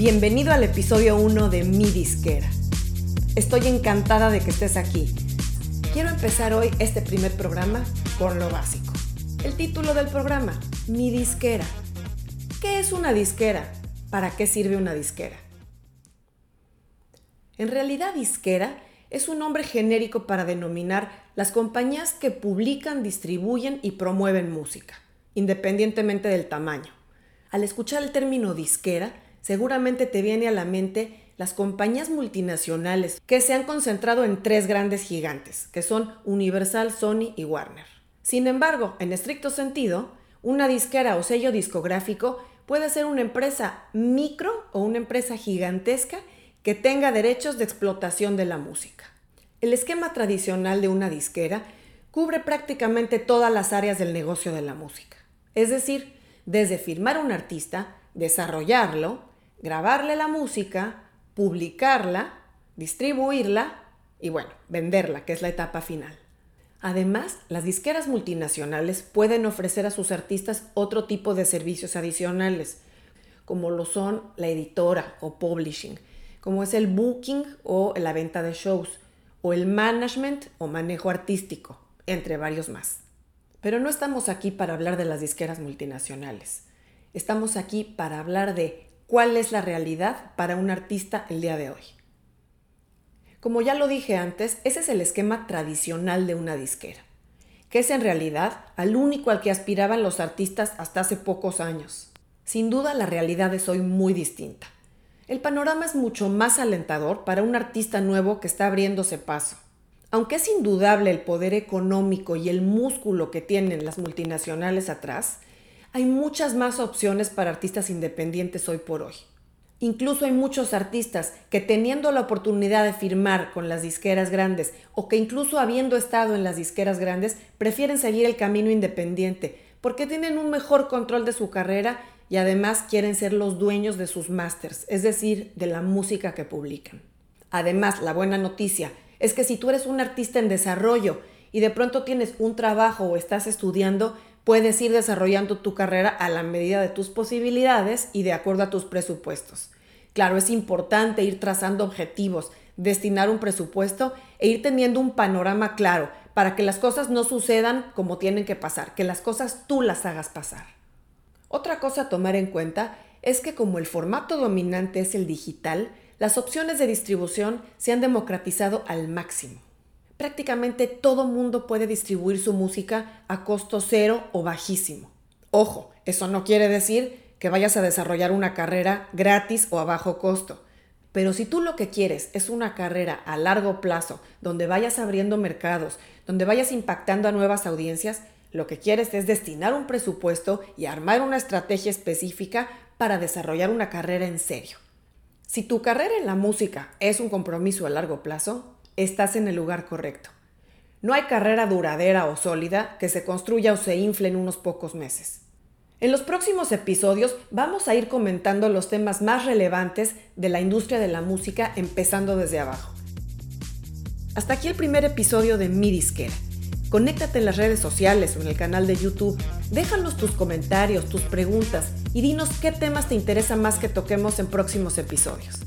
Bienvenido al episodio 1 de Mi Disquera. Estoy encantada de que estés aquí. Quiero empezar hoy este primer programa con lo básico. El título del programa, Mi Disquera. ¿Qué es una disquera? ¿Para qué sirve una disquera? En realidad, disquera es un nombre genérico para denominar las compañías que publican, distribuyen y promueven música, independientemente del tamaño. Al escuchar el término disquera, seguramente te viene a la mente las compañías multinacionales que se han concentrado en tres grandes gigantes, que son Universal, Sony y Warner. Sin embargo, en estricto sentido, una disquera o sello discográfico puede ser una empresa micro o una empresa gigantesca que tenga derechos de explotación de la música. El esquema tradicional de una disquera cubre prácticamente todas las áreas del negocio de la música. Es decir, desde firmar un artista, desarrollarlo, grabarle la música, publicarla, distribuirla y bueno, venderla, que es la etapa final. Además, las disqueras multinacionales pueden ofrecer a sus artistas otro tipo de servicios adicionales, como lo son la editora o publishing, como es el booking o la venta de shows, o el management o manejo artístico, entre varios más. Pero no estamos aquí para hablar de las disqueras multinacionales. Estamos aquí para hablar de cuál es la realidad para un artista el día de hoy. Como ya lo dije antes, ese es el esquema tradicional de una disquera, que es en realidad al único al que aspiraban los artistas hasta hace pocos años. Sin duda la realidad es hoy muy distinta. El panorama es mucho más alentador para un artista nuevo que está abriéndose paso. Aunque es indudable el poder económico y el músculo que tienen las multinacionales atrás, hay muchas más opciones para artistas independientes hoy por hoy. Incluso hay muchos artistas que teniendo la oportunidad de firmar con las disqueras grandes o que incluso habiendo estado en las disqueras grandes prefieren seguir el camino independiente porque tienen un mejor control de su carrera y además quieren ser los dueños de sus masters, es decir, de la música que publican. Además, la buena noticia es que si tú eres un artista en desarrollo y de pronto tienes un trabajo o estás estudiando, puedes ir desarrollando tu carrera a la medida de tus posibilidades y de acuerdo a tus presupuestos. Claro, es importante ir trazando objetivos, destinar un presupuesto e ir teniendo un panorama claro para que las cosas no sucedan como tienen que pasar, que las cosas tú las hagas pasar. Otra cosa a tomar en cuenta es que como el formato dominante es el digital, las opciones de distribución se han democratizado al máximo prácticamente todo mundo puede distribuir su música a costo cero o bajísimo. Ojo, eso no quiere decir que vayas a desarrollar una carrera gratis o a bajo costo. Pero si tú lo que quieres es una carrera a largo plazo, donde vayas abriendo mercados, donde vayas impactando a nuevas audiencias, lo que quieres es destinar un presupuesto y armar una estrategia específica para desarrollar una carrera en serio. Si tu carrera en la música es un compromiso a largo plazo, estás en el lugar correcto. No hay carrera duradera o sólida que se construya o se infle en unos pocos meses. En los próximos episodios vamos a ir comentando los temas más relevantes de la industria de la música empezando desde abajo. Hasta aquí el primer episodio de Mi Disquera. Conéctate en las redes sociales o en el canal de YouTube. Déjanos tus comentarios, tus preguntas y dinos qué temas te interesa más que toquemos en próximos episodios.